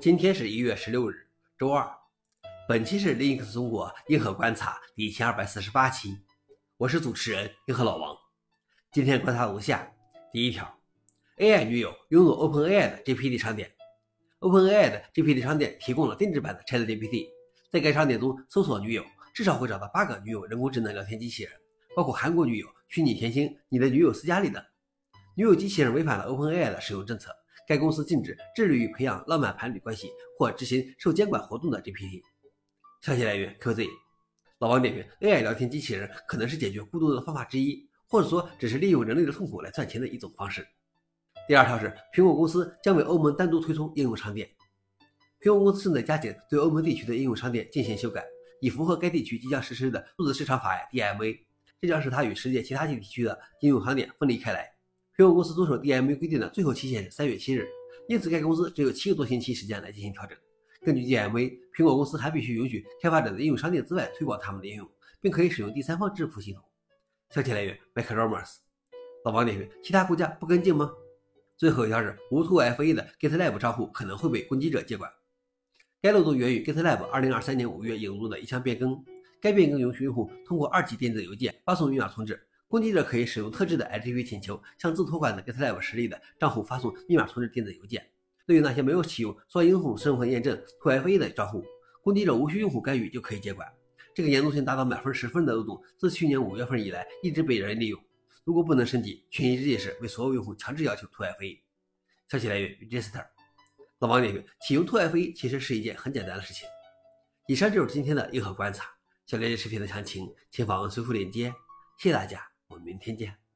今天是一月十六日，周二。本期是 Linux 中国硬核观察第一千二百四十八期，我是主持人硬核老王。今天观察如下：第一条，AI 女友拥有 OpenAI 的 GPT 商店。OpenAI 的 GPT 商店提供了定制版的 ChatGPT，在该商店中搜索女友，至少会找到八个女友人工智能聊天机器人，包括韩国女友、虚拟甜心、你的女友斯嘉丽等。女友机器人违反了 OpenAI 的使用政策。该公司禁止致力于培养浪漫伴侣关系或执行受监管活动的 GPT。消息来源：QZ。老王点评：AI 聊天机器人可能是解决孤独的方法之一，或者说只是利用人类的痛苦来赚钱的一种方式。第二条是，苹果公司将为欧盟单独推出应用商店。苹果公司正在加紧对欧盟地区的应用商店进行修改，以符合该地区即将实施的数字市场法案 DMA。这将使它与世界其他地区的应用商店分离开来。苹果公司遵守 DMA 规定的最后期限是三月七日，因此该公司只有七个多星期时间来进行调整。根据 DMA，苹果公司还必须允许开发者的应用商店之外推广他们的应用，并可以使用第三方支付系统。消息来源：MacRumors。老王点评：其他国家不跟进吗？最后一条是无 2FA 的 GitLab 账户可能会被攻击者接管。该漏洞源于 GitLab 2023年5月引入的一项变更，该变更允许用户通过二级电子邮件发送密码重置。攻击者可以使用特制的 HTTP 请求，向自托管的 GitLab 实力的账户发送密码重置电子邮件。对于那些没有启用双因素身份验证 2FA 的账户，攻击者无需用户干预就可以接管。这个严重性达到满分十分的漏洞，自去年五月份以来一直被人利用。如果不能升级，权宜之计是为所有用户强制要求 2FA。消息来源：Register。老王点评：启用 2FA 其实是一件很简单的事情。以上就是今天的硬核观察。想了解视频的详情，请访问随附链接。谢谢大家。我们明天见。